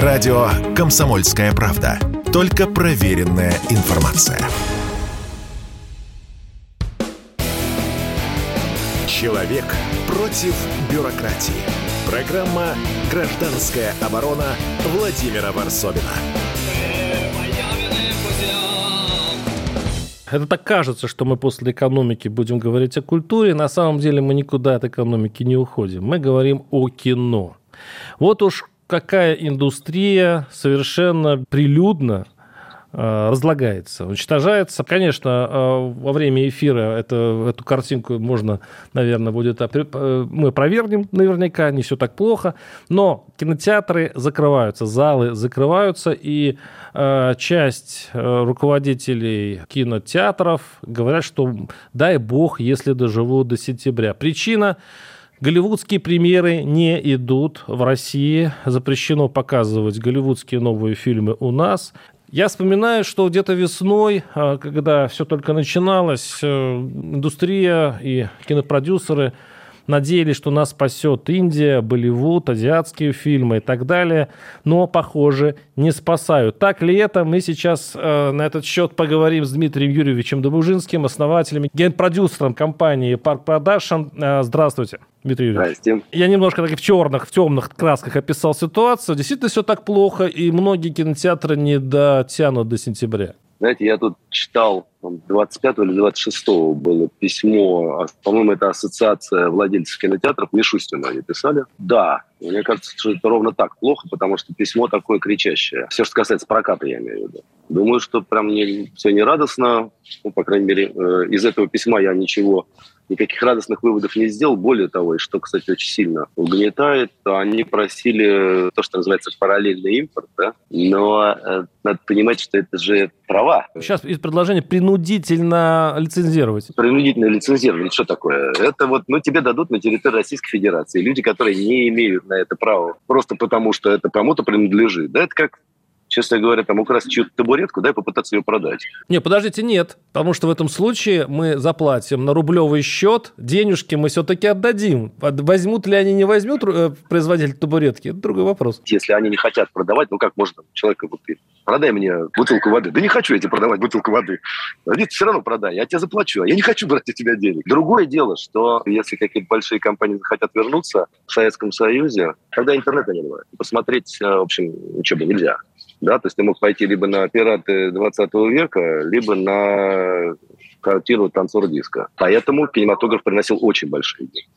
Радио «Комсомольская правда». Только проверенная информация. Человек против бюрократии. Программа «Гражданская оборона» Владимира Варсовина. Это так кажется, что мы после экономики будем говорить о культуре. На самом деле мы никуда от экономики не уходим. Мы говорим о кино. Вот уж какая индустрия совершенно прилюдно Э, разлагается, уничтожается. Конечно, э, во время эфира это, эту картинку можно, наверное, будет... Э, мы провернем наверняка, не все так плохо. Но кинотеатры закрываются, залы закрываются, и часть руководителей кинотеатров говорят, что дай бог, если доживут до сентября. Причина Голливудские премьеры не идут в России. Запрещено показывать голливудские новые фильмы у нас. Я вспоминаю, что где-то весной, а, когда все только начиналось, э, индустрия и кинопродюсеры надеялись, что нас спасет Индия, Болливуд, азиатские фильмы и так далее, но, похоже, не спасают. Так ли это? Мы сейчас э, на этот счет поговорим с Дмитрием Юрьевичем Добужинским, основателем, генпродюсером компании Park Production. Э, здравствуйте. Дмитрий Юрьевич. Здрасте. Я немножко так в черных, в темных красках описал ситуацию. Действительно все так плохо, и многие кинотеатры не дотянут до сентября. Знаете, я тут читал 25 или 26 было письмо, по-моему, это ассоциация владельцев кинотеатров, Мишустина они писали. Да, мне кажется, что это ровно так плохо, потому что письмо такое кричащее. Все, что касается проката, я имею в виду. Думаю, что прям не, все не радостно. Ну, по крайней мере, э, из этого письма я ничего никаких радостных выводов не сделал. Более того, и что, кстати, очень сильно угнетает, они просили то, что называется параллельный импорт, да? но э, надо понимать, что это же права. Сейчас из предложения принудительно лицензировать. Принудительно лицензировать, что такое? Это вот, ну, тебе дадут на территории Российской Федерации. Люди, которые не имеют на это права, просто потому что это кому-то принадлежит. Да, это как честно говоря, там украсть чью-то табуретку, дай попытаться ее продать. Не, подождите, нет. Потому что в этом случае мы заплатим на рублевый счет, денежки мы все-таки отдадим. Возьмут ли они, не возьмут э, производитель табуретки, это другой вопрос. Если они не хотят продавать, ну как можно человека вот продай мне бутылку воды. Да не хочу я тебе продавать бутылку воды. Иди, все равно продай, я тебе заплачу, а я не хочу брать у тебя денег. Другое дело, что если какие-то большие компании захотят вернуться в Советском Союзе, тогда интернета не бывает. Посмотреть, э, в общем, ничего бы нельзя. Да, то есть ты мог пойти либо на пираты 20 века, либо на картину «Танцор диска». Поэтому кинематограф приносил очень большие деньги.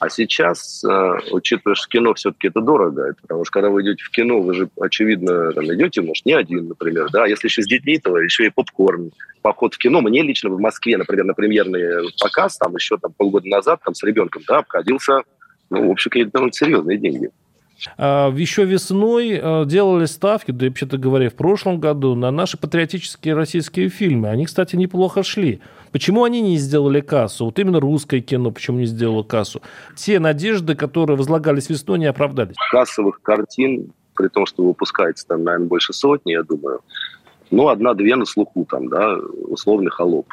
А сейчас, э, учитывая, что кино все-таки это дорого, потому что когда вы идете в кино, вы же, очевидно, там, идете, может, не один, например, да, если еще с детьми, то еще и попкорн, поход в кино. Мне лично в Москве, например, на премьерный показ, там еще там, полгода назад, там, с ребенком, да, обходился, ну, в общем, какие-то довольно серьезные деньги. А, Еще весной а, делали ставки, да и вообще-то говоря, в прошлом году на наши патриотические российские фильмы. Они, кстати, неплохо шли. Почему они не сделали кассу? Вот именно русское кино почему не сделало кассу? Те надежды, которые возлагались весной, не оправдались. Кассовых картин, при том, что выпускается там, наверное, больше сотни, я думаю, ну, одна-две на слуху там, да, условный холоп,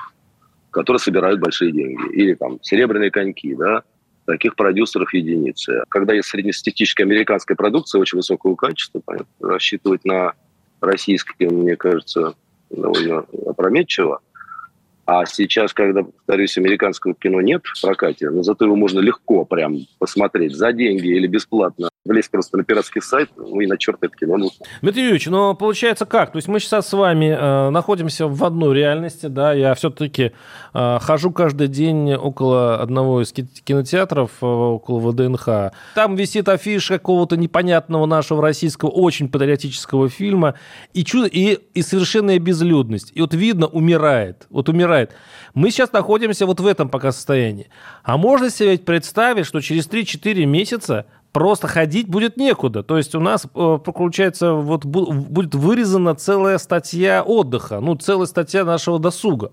которые собирают большие деньги. Или там серебряные коньки, да, Таких продюсеров единицы. Когда есть среднестатистическая американская продукция очень высокого качества, понятно, рассчитывать на российские, мне кажется, довольно опрометчиво. А сейчас, когда, повторюсь, американского кино нет в прокате, но зато его можно легко прям посмотреть за деньги или бесплатно влезть просто на пиратский сайт, ну и на черт это кино. Дмитрий Юрьевич, но получается как? То есть мы сейчас с вами э, находимся в одной реальности, да, я все-таки э, хожу каждый день около одного из кинотеатров, э, около ВДНХ. Там висит афиш какого-то непонятного нашего российского, очень патриотического фильма, и, чудо, и, и совершенная безлюдность. И вот видно, умирает, вот умирает. Мы сейчас находимся вот в этом пока состоянии. А можно себе представить, что через 3-4 месяца просто ходить будет некуда. То есть у нас, э, получается, вот будет вырезана целая статья отдыха, ну, целая статья нашего досуга.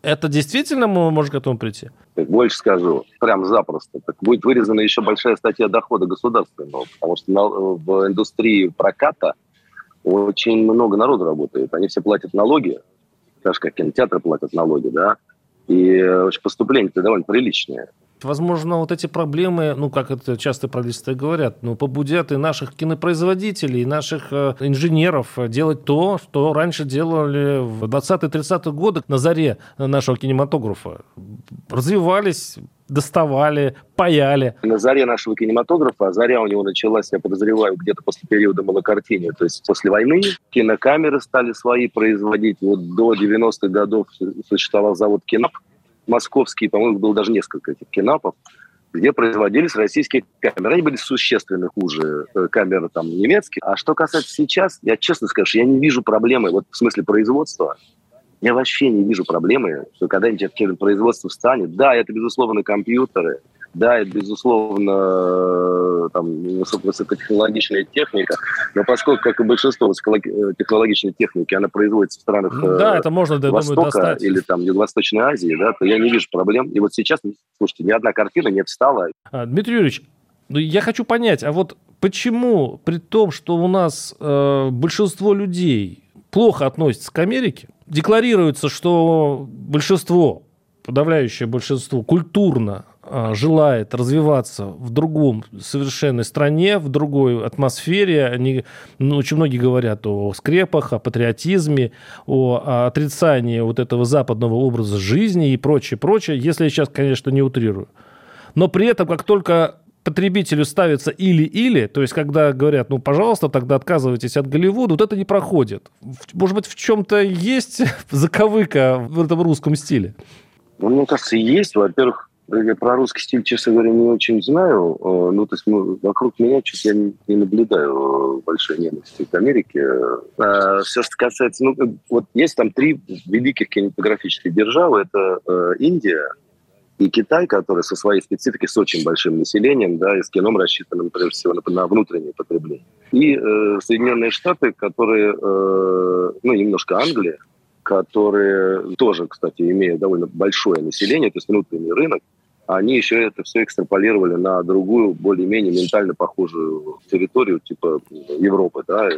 Это действительно мы можем к этому прийти? Больше скажу, прям запросто. Так будет вырезана еще большая статья дохода государственного, потому что в индустрии проката очень много народу работает. Они все платят налоги, так же, как кинотеатры платят налоги, да, и поступления-то довольно приличные. Возможно, вот эти проблемы, ну, как это часто правительства говорят, ну, побудят и наших кинопроизводителей, и наших э, инженеров делать то, что раньше делали в 20-30-е годы на заре нашего кинематографа. Развивались доставали, паяли. На заре нашего кинематографа, а заря у него началась, я подозреваю, где-то после периода малокартины, то есть после войны кинокамеры стали свои производить. Вот до 90-х годов существовал завод «Кинап», московский, по-моему, было даже несколько этих кинапов, где производились российские камеры. Они были существенно хуже э, камеры там немецких. А что касается сейчас, я честно скажу, я не вижу проблемы вот в смысле производства. Я вообще не вижу проблемы, что когда-нибудь это производство встанет. Да, это, безусловно, компьютеры, да, это, безусловно, э, там, высокотехнологичная техника, но поскольку, как и большинство высокотехнологичной техники, она производится в странах ну да, это можно, да, Востока думаю, достать. или там Юго-Восточной Азии, да, то я не вижу проблем. И вот сейчас, слушайте, ни одна картина не встала. А, Дмитрий Юрьевич, ну, я хочу понять, а вот почему, при том, что у нас э, большинство людей плохо относятся к Америке, декларируется, что большинство, подавляющее большинство, культурно желает развиваться в другом совершенной стране, в другой атмосфере. Они, ну, очень многие говорят о скрепах, о патриотизме, о, отрицании вот этого западного образа жизни и прочее, прочее, если я сейчас, конечно, не утрирую. Но при этом, как только потребителю ставится или-или, то есть когда говорят, ну, пожалуйста, тогда отказывайтесь от Голливуда, вот это не проходит. Может быть, в чем-то есть заковыка в этом русском стиле? Ну, мне кажется, есть. Во-первых, я про русский стиль, честно говоря, не очень знаю. Э, ну, то есть ну, вокруг меня чуть я не, не наблюдаю э, большой ненависти к Америке. А, все, что касается... Ну, вот есть там три великих кинематографических державы. Это э, Индия, и Китай, который со своей спецификой, с очень большим населением, да, и с кином рассчитанным, прежде всего, на, на внутреннее потребление. И э, Соединенные Штаты, которые, э, ну, немножко Англия, которые тоже, кстати, имеют довольно большое население, то есть внутренний рынок, они еще это все экстраполировали на другую, более-менее ментально похожую территорию, типа Европы, да,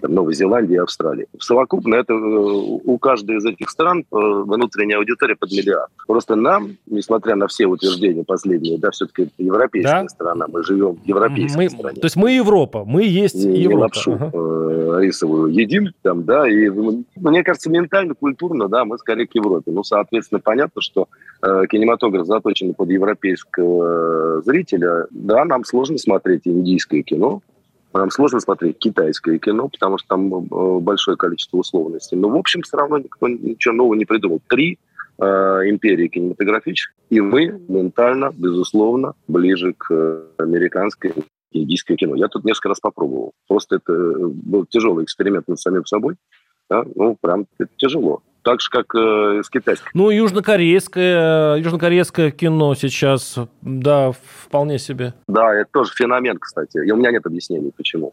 там, Новой Зеландии и Австралии. Совокупно это э, у каждой из этих стран э, внутренняя аудитория под миллиард. Просто нам, несмотря на все утверждения последние, да, все-таки это европейская да? страна, мы живем в европейской мы, стране. То есть мы Европа, мы есть не, Европа. Лапшу ага. э, рисовую едим там, да, и мне кажется, ментально, культурно, да, мы скорее к Европе. Ну, соответственно, понятно, что э, кинематограф заточен под европейского зрителя. Да, нам сложно смотреть индийское кино, нам сложно смотреть китайское кино, потому что там э, большое количество условностей. Но, в общем, все равно никто ничего нового не придумал. Три э, империи кинематографических, и мы ментально, безусловно, ближе к э, американской индийское кино. Я тут несколько раз попробовал. Просто это э, был тяжелый эксперимент над самим собой. Да? Ну, прям это тяжело так же, как э, с китайским. Ну, южнокорейское, южнокорейское кино сейчас, да, вполне себе. Да, это тоже феномен, кстати. И у меня нет объяснений, почему.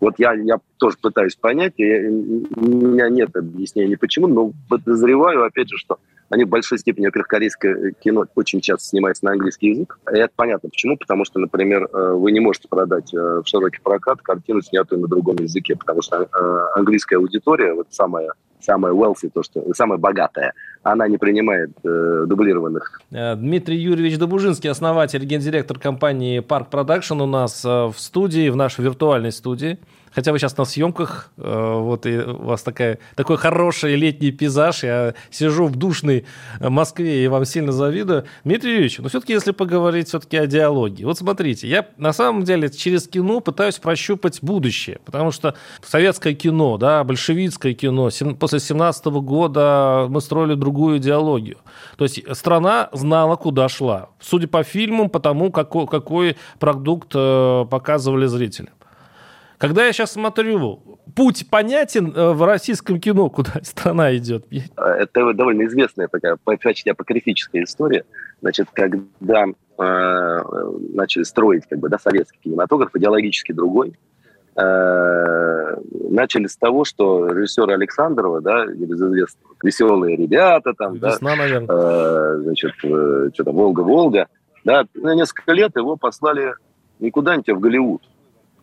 Вот я, я тоже пытаюсь понять, я, у меня нет объяснений, почему, но подозреваю, опять же, что они в большой степени, во-первых, корейское кино очень часто снимается на английский язык. И это понятно почему, потому что, например, э, вы не можете продать э, в широкий прокат картину, снятую на другом языке, потому что э, английская аудитория, вот самая самая wealthy, то, что самая богатая, она не принимает э, дублированных. Э, Дмитрий Юрьевич Добужинский, основатель, гендиректор компании Park Production у нас э, в студии, в нашей виртуальной студии. Хотя вы сейчас на съемках, э, вот и у вас такая, такой хороший летний пейзаж. Я сижу в душной Москве и вам сильно завидую. Дмитрий Юрьевич, но все-таки если поговорить все-таки о диалоге. Вот смотрите, я на самом деле через кино пытаюсь прощупать будущее, потому что советское кино, да, большевистское кино, после 17 года мы строили другую идеологию. То есть страна знала, куда шла. Судя по фильмам, по тому, какой, какой продукт э, показывали зрителям. Когда я сейчас смотрю, путь понятен э, в российском кино, куда страна идет. Это довольно известная такая, очень апокрифическая история. Значит, когда э, начали строить как бы, да, советский кинематограф, идеологически другой, э, начали с того, что режиссер Александрова, да, небезызвестного, «Веселые ребята», там, Весна, да, наверное. Э, значит, э, что-то «Волга-Волга», да, на несколько лет его послали не куда-нибудь, а в Голливуд.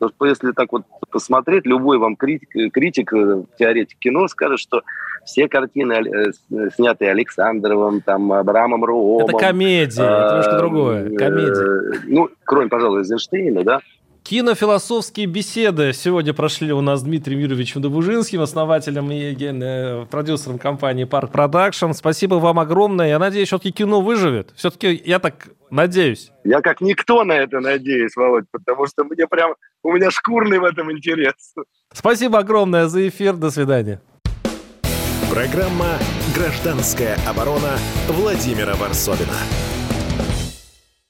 Потому что если так вот посмотреть, любой вам критик, критик теоретик кино скажет, что все картины, э, снятые Александровым, там, Абрамом Руомом. Это комедия, это немножко другое. Комедия. Ну, кроме, пожалуй, Эйзенштейна, да. Кинофилософские беседы сегодня прошли у нас с Дмитрием Юрьевичем Добужинским, основателем и э, продюсером компании Park Production. Спасибо вам огромное. Я надеюсь, все-таки кино выживет. Все-таки я так надеюсь. Я как никто на это надеюсь, Володь, потому что мне прям, у меня шкурный в этом интерес. Спасибо огромное за эфир. До свидания. Программа «Гражданская оборона» Владимира Варсовина.